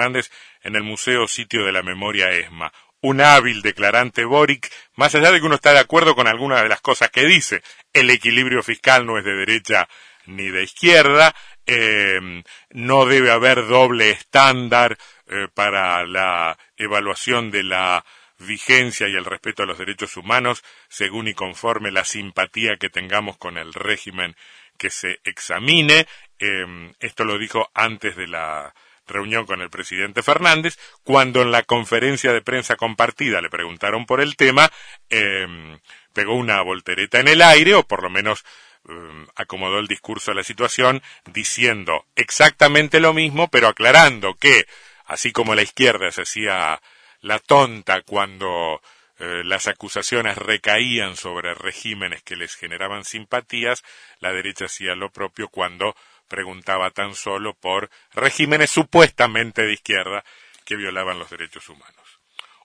Fernández en el Museo Sitio de la Memoria ESMA. Un hábil declarante Boric, más allá de que uno está de acuerdo con algunas de las cosas que dice, el equilibrio fiscal no es de derecha ni de izquierda, eh, no debe haber doble estándar eh, para la evaluación de la vigencia y el respeto a los derechos humanos según y conforme la simpatía que tengamos con el régimen que se examine. Em, esto lo dijo antes de la reunión con el presidente Fernández, cuando en la conferencia de prensa compartida le preguntaron por el tema, em, pegó una voltereta en el aire, o por lo menos em, acomodó el discurso a la situación, diciendo exactamente lo mismo, pero aclarando que, así como la izquierda se hacía la tonta cuando eh, las acusaciones recaían sobre regímenes que les generaban simpatías, la derecha hacía lo propio cuando preguntaba tan solo por regímenes supuestamente de izquierda que violaban los derechos humanos.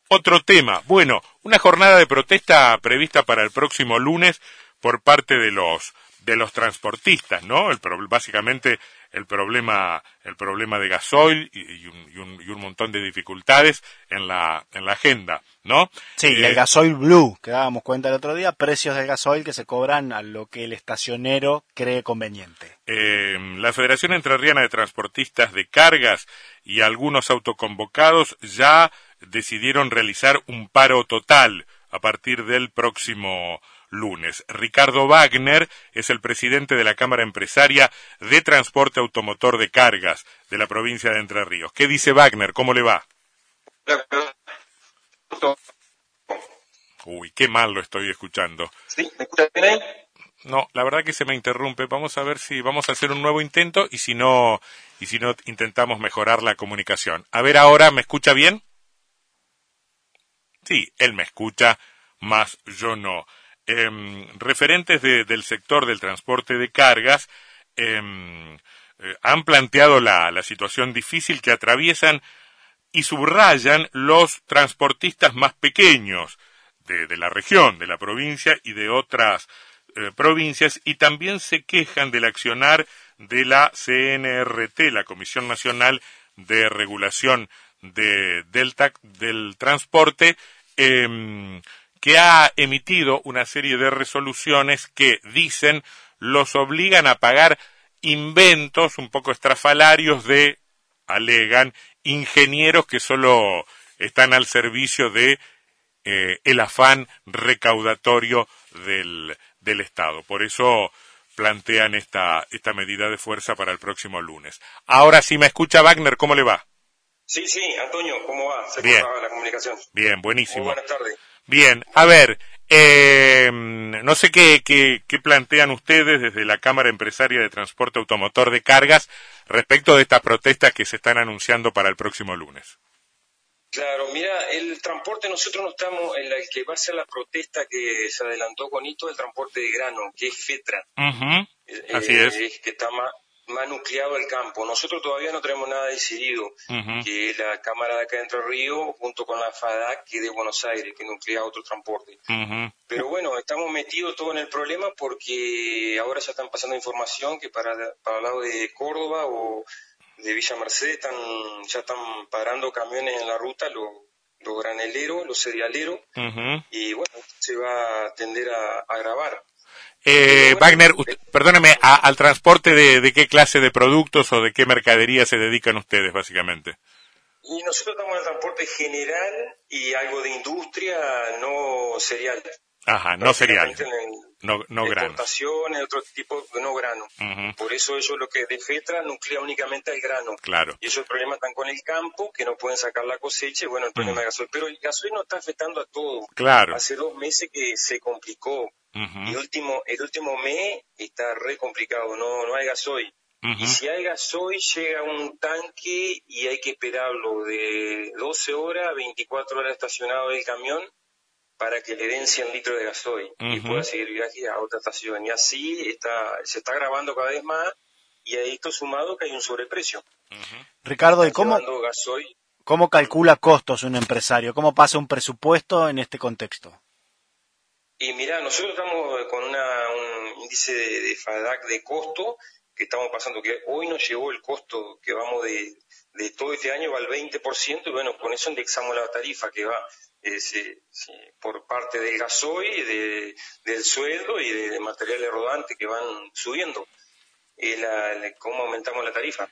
Otro tema, bueno, una jornada de protesta prevista para el próximo lunes por parte de los de los transportistas, ¿no? El, básicamente el problema, el problema de gasoil y, un, y, un, montón de dificultades en la, en la agenda, ¿no? Sí, y el eh, gasoil blue, que dábamos cuenta el otro día, precios del gasoil que se cobran a lo que el estacionero cree conveniente. Eh, la Federación Entrerriana de Transportistas de Cargas y algunos autoconvocados ya decidieron realizar un paro total a partir del próximo lunes. Ricardo Wagner es el presidente de la Cámara Empresaria de Transporte Automotor de Cargas de la provincia de Entre Ríos. ¿Qué dice Wagner? ¿Cómo le va? Uy, qué mal lo estoy escuchando. ¿Sí? ¿Me escucha bien? No, la verdad que se me interrumpe. Vamos a ver si vamos a hacer un nuevo intento y si no y si no intentamos mejorar la comunicación. A ver ahora, ¿me escucha bien? Sí, él me escucha, más yo no. Em, referentes del sector del transporte de cargas em, eh, han planteado la, situación difícil que atraviesan y subrayan los transportistas más pequeños de, la región, de la provincia y de otras eh, provincias y también se quejan del accionar de la CNRT, la Comisión Nacional de Regulación de, del, del Transporte, em, que ha emitido una serie de resoluciones que dicen los obligan a pagar inventos un poco estrafalarios de, alegan, ingenieros que solo están al servicio de eh, el afán recaudatorio del, del Estado. Por eso plantean esta, esta medida de fuerza para el próximo lunes. Ahora, si me escucha Wagner, ¿cómo le va? Sí, sí, Antonio, ¿cómo va? Se Bien. la comunicación. Bien, buenísimo. buenas tardes. Bien, a ver, eh, no sé qué, qué, plantean ustedes desde la Cámara Empresaria de Transporte Automotor de Cargas respecto de estas protestas que se están anunciando para el próximo lunes. Claro, mira, el transporte, nosotros no estamos en la que va a ser la protesta que se adelantó con esto, el transporte de grano, que es FETRA. Así eh, es. Que está más, más nucleado el campo. Nosotros todavía no tenemos nada decidido, que la Cámara de acá de Entre Ríos, junto con la FADAC, que de Buenos Aires, que nuclea otro transporte. Pero bueno, estamos metidos todo en el problema porque ahora ya están pasando información que para, para el lado de Córdoba o de Villa Mercedes están, ya están parando camiones en la ruta, los, los graneleros, los cerealeros, y bueno, se va a tender a, a agravar. Eh, Wagner, perdóneme, ¿al transporte de, qué clase de productos o de qué mercadería se dedican ustedes, básicamente? Y nosotros estamos en transporte general y algo de industria no cereal. Ajá, no cereal. No, no grano. otro tipo, no grano. Por eso ellos lo que defetra nuclea únicamente el grano. Claro. Y eso el problema están con el campo, que no pueden sacar la cosecha, y bueno, el problema de gasoil. Pero el gasoil no está afectando a todo. Claro. Hace dos meses que se complicó y último, el último mes está re complicado, no, no hay gasoil. Y si hay gasoil, llega un tanque y hay que esperarlo de 12 horas a 24 horas estacionado el camión para que le den 100 litros de gasoil y pueda seguir viaje a otra estación. Y así está, se está grabando cada vez más y a esto sumado que hay un sobreprecio. Ricardo, ¿y cómo, cómo calcula costos un empresario? ¿Cómo pasa un presupuesto en este contexto? Y mira, nosotros estamos con una, un índice de, FADAC de costo que estamos pasando, que hoy nos llevó el costo que vamos de, de todo este año va al 20% y bueno, con eso indexamos la tarifa que va por parte del gasoil, de, del sueldo y de, materiales rodantes que van subiendo. La, cómo aumentamos la tarifa.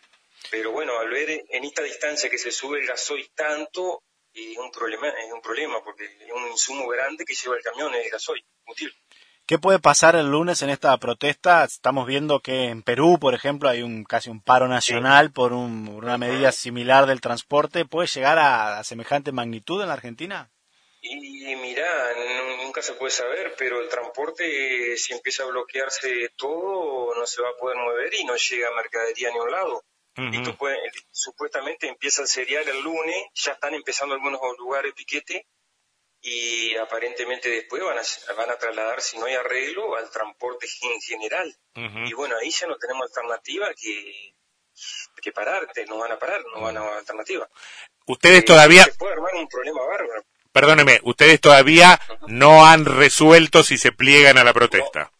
Pero bueno, al ver en esta distancia que se sube el gasoil tanto, es un problema, es un problema porque es un insumo grande que lleva el camión, el gasoil, ¿Qué puede pasar el lunes en esta protesta? Estamos viendo que en Perú, por ejemplo, hay un casi un paro nacional por una medida similar del transporte. ¿Puede llegar a, semejante magnitud en la Argentina? Y mira, nunca se puede saber, pero el transporte, si empieza a bloquearse todo, no se va a poder mover y no llega mercadería a ningún lado. y supuestamente empieza el serial el lunes, ya están empezando algunos lugares piquete y aparentemente después van a, van a trasladar, si no hay arreglo, al transporte en general. Y bueno, ahí ya no tenemos alternativa que, que pararte, no van a parar, no van a alternativa. Ustedes eh, todavía... Se puede armar un problema bárbaro. Perdóneme, ustedes todavía no han resuelto si se pliegan a la protesta.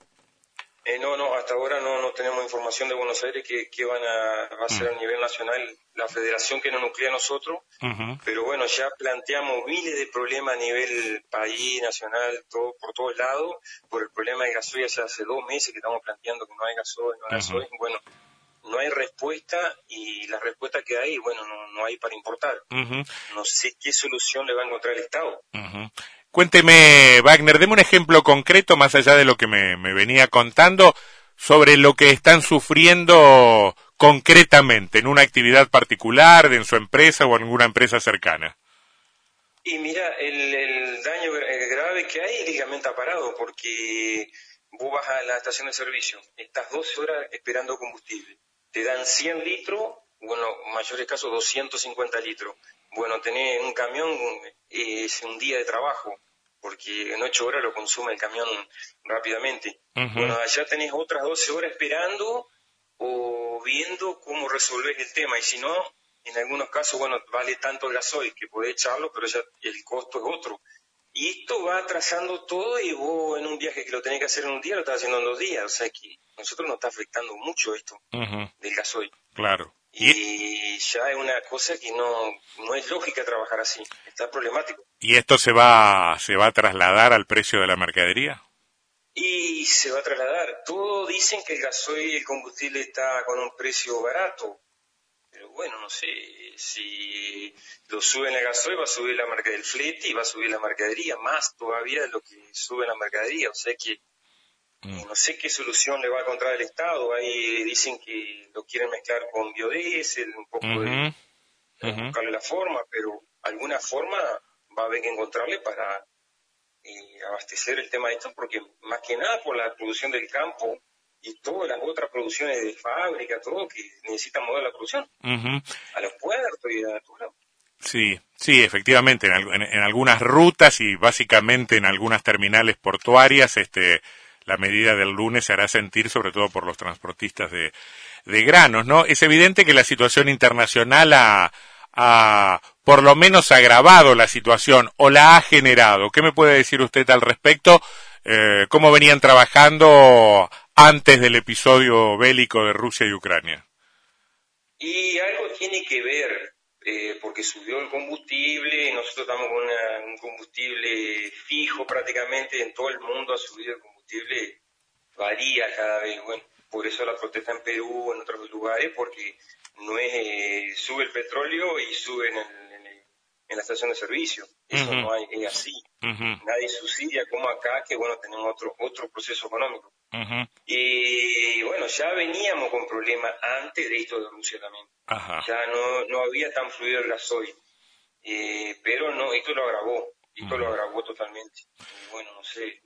Eh, no, no, hasta ahora no, no tenemos información de Buenos Aires que, van a, hacer mm. a nivel nacional la federación que nos nuclea a nosotros, pero bueno, ya planteamos miles de problemas a nivel país, nacional, todo por todos lados, por el problema de gasoil, ya hace dos meses que estamos planteando que no hay gasoil, no hay gasoil, bueno, no hay respuesta y la respuesta que hay, bueno, no, no hay para importar. No sé qué solución le va a encontrar el Estado. Cuénteme, Wagner, deme un ejemplo concreto, más allá de lo que me, venía contando, sobre lo que están sufriendo concretamente en una actividad particular, en su empresa o en alguna empresa cercana. Y mira, el, daño grave que hay es ha parado, porque vos vas a la estación de servicio, estás 12 horas esperando combustible, te dan 100 litros, bueno, en mayores casos 250 litros. Bueno, tener un camión es un día de trabajo, porque en ocho horas lo consume el camión rápidamente. Bueno, allá tenés otras 12 horas esperando o viendo cómo resolver el tema, y si no, en algunos casos, bueno, vale tanto el gasoil que podés echarlo, pero ya el costo es otro. Y esto va atrasando todo y vos en un viaje que lo tenés que hacer en un día lo estás haciendo en dos días. O sea que a nosotros nos está afectando mucho esto del gasoil. Claro. Y ya es una cosa que no, no es lógica trabajar así, está problemático. ¿Y esto se va, se va a trasladar al precio de la mercadería? Y se va a trasladar. Todos dicen que el gasoil y el combustible está con un precio barato. Bueno, no sé, si lo suben el gasoil va a subir la marca del flete y va a subir la mercadería, más todavía de lo que sube la mercadería. O sea que Mm. no sé qué solución le va a encontrar el Estado. Ahí dicen que lo quieren mezclar con biodiesel, un poco de, buscarle la forma, pero alguna forma va a haber que encontrarle para eh, abastecer el tema de esto, porque más que nada por la producción del campo y todas las otras producciones de fábrica, todo que necesitan mover la producción a los puertos y a todos lados. Sí, sí, efectivamente, en, en, algunas rutas y básicamente en algunas terminales portuarias, este, la medida del lunes se hará sentir sobre todo por los transportistas de, granos, ¿no? Es evidente que la situación internacional ha, por lo menos agravado la situación o la ha generado. ¿Qué me puede decir usted al respecto? Eh, ¿Cómo venían trabajando antes del episodio bélico de Rusia y Ucrania? Y algo tiene que ver, eh, porque subió el combustible, nosotros estamos con un combustible fijo prácticamente en todo el mundo, ha subido el combustible varía cada vez. Bueno, por eso la protesta en Perú, en otros lugares, porque no es, eh, sube el petróleo y sube en, la estación de servicio. Eso no hay, es así. Nadie subsidia como acá, que bueno, tenemos otro, otro proceso económico. Y bueno, ya veníamos con problemas antes de esto de Rusia también. Ya no, no había tan fluido el gasoil. Eh, pero no, esto lo agravó. Esto lo agravó totalmente. bueno, no sé.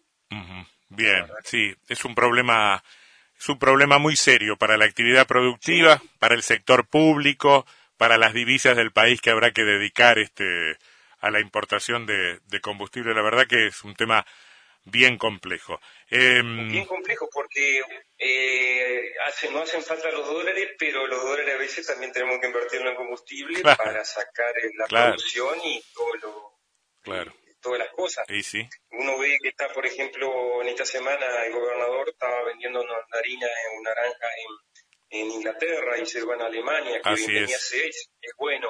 Bien, sí, es un problema es un problema muy serio para la actividad productiva, para el sector público, para las divisas del país que habrá que dedicar este a la importación de, combustible. La verdad que es un tema bien complejo. Em, bien complejo porque eh, no hacen falta los dólares, pero los dólares a veces también tenemos que invertirlo en combustible para sacar la producción y todo lo... Claro todas las cosas. sí. Uno ve que está, por ejemplo, en esta semana el gobernador estaba vendiendo una harina en naranja en en Inglaterra y se va en Alemania, que Así es, es bueno.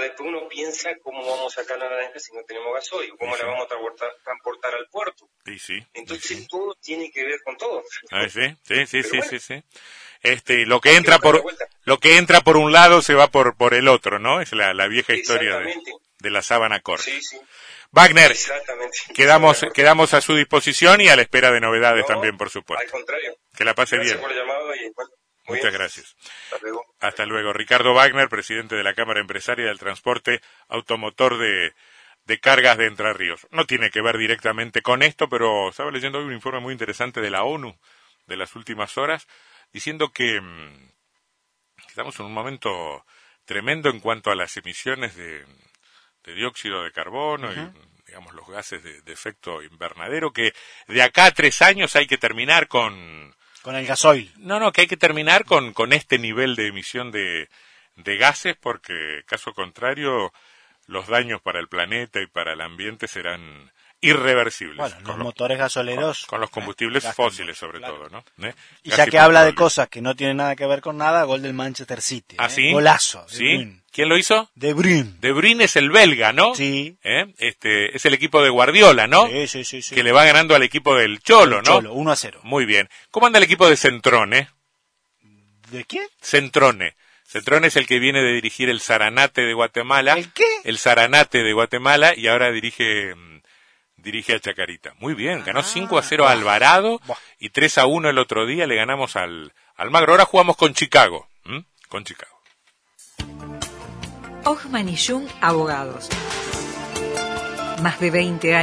Después uno piensa cómo vamos a sacar la naranja si no tenemos gasoil, cómo la vamos a transportar, transportar al puerto. Sí, sí. Entonces todo tiene que ver con todo. Ah, sí, sí, sí, sí, bueno. sí, sí. Este, lo que entra por, lo que entra por un lado se va por, por el otro, ¿no? Es la, la vieja historia de, de la sábana corta. Sí, sí. Wagner, quedamos, quedamos a su disposición y a la espera de novedades no, también, por Al supuesto. contrario. Que la pase Gracias bien. por el llamado y bueno, muy Muchas bien. gracias. Hasta luego. Hasta luego. Ricardo Wagner, presidente de la Cámara Empresaria del Transporte Automotor de, de Cargas de Entre Ríos. No tiene que ver directamente con esto, pero estaba leyendo hoy un informe muy interesante de la ONU de las últimas horas, diciendo que mm, estamos en un momento tremendo en cuanto a las emisiones de, de dióxido de carbono y digamos los gases de, de efecto invernadero, que de acá a tres años hay que terminar con Con el gasoil. no, no, que hay que terminar con, con este nivel de emisión de, de gases porque, caso contrario, los daños para el planeta y para el ambiente serán irreversibles. Bueno, los con, los, motores gasoleros. con los combustibles gastan fósiles, sobre claro. todo, ¿no? ¿Eh? Y ya que habla de cosas que no tienen nada que ver con nada, gol del Manchester City. ¿Ah, ¿eh? sí? Golazo. De ¿Sí? Bruyne. ¿Quién lo hizo? De Bruyne. De Bruyne es el belga, ¿no? Sí. ¿Eh? Este, es el equipo de Guardiola, ¿no? Sí, sí, sí. sí. Que le va ganando al equipo del Cholo, ¿no? Cholo, 1 a 0. Muy bien. ¿Cómo anda el equipo de Centrone? ¿De quién? Centrone. Centrone es el que viene de dirigir el Zaranate de Guatemala. ¿El qué? El Zaranate de Guatemala y ahora dirige mm, dirige a Chacarita. Muy bien, ganó 5 a 0 a Alvarado Buah. y 3 a 1 el otro día le ganamos al al Magro. Ahora jugamos con Chicago, ¿m? con Chicago. Hoffman y Jung Abogados. Más de 20 años.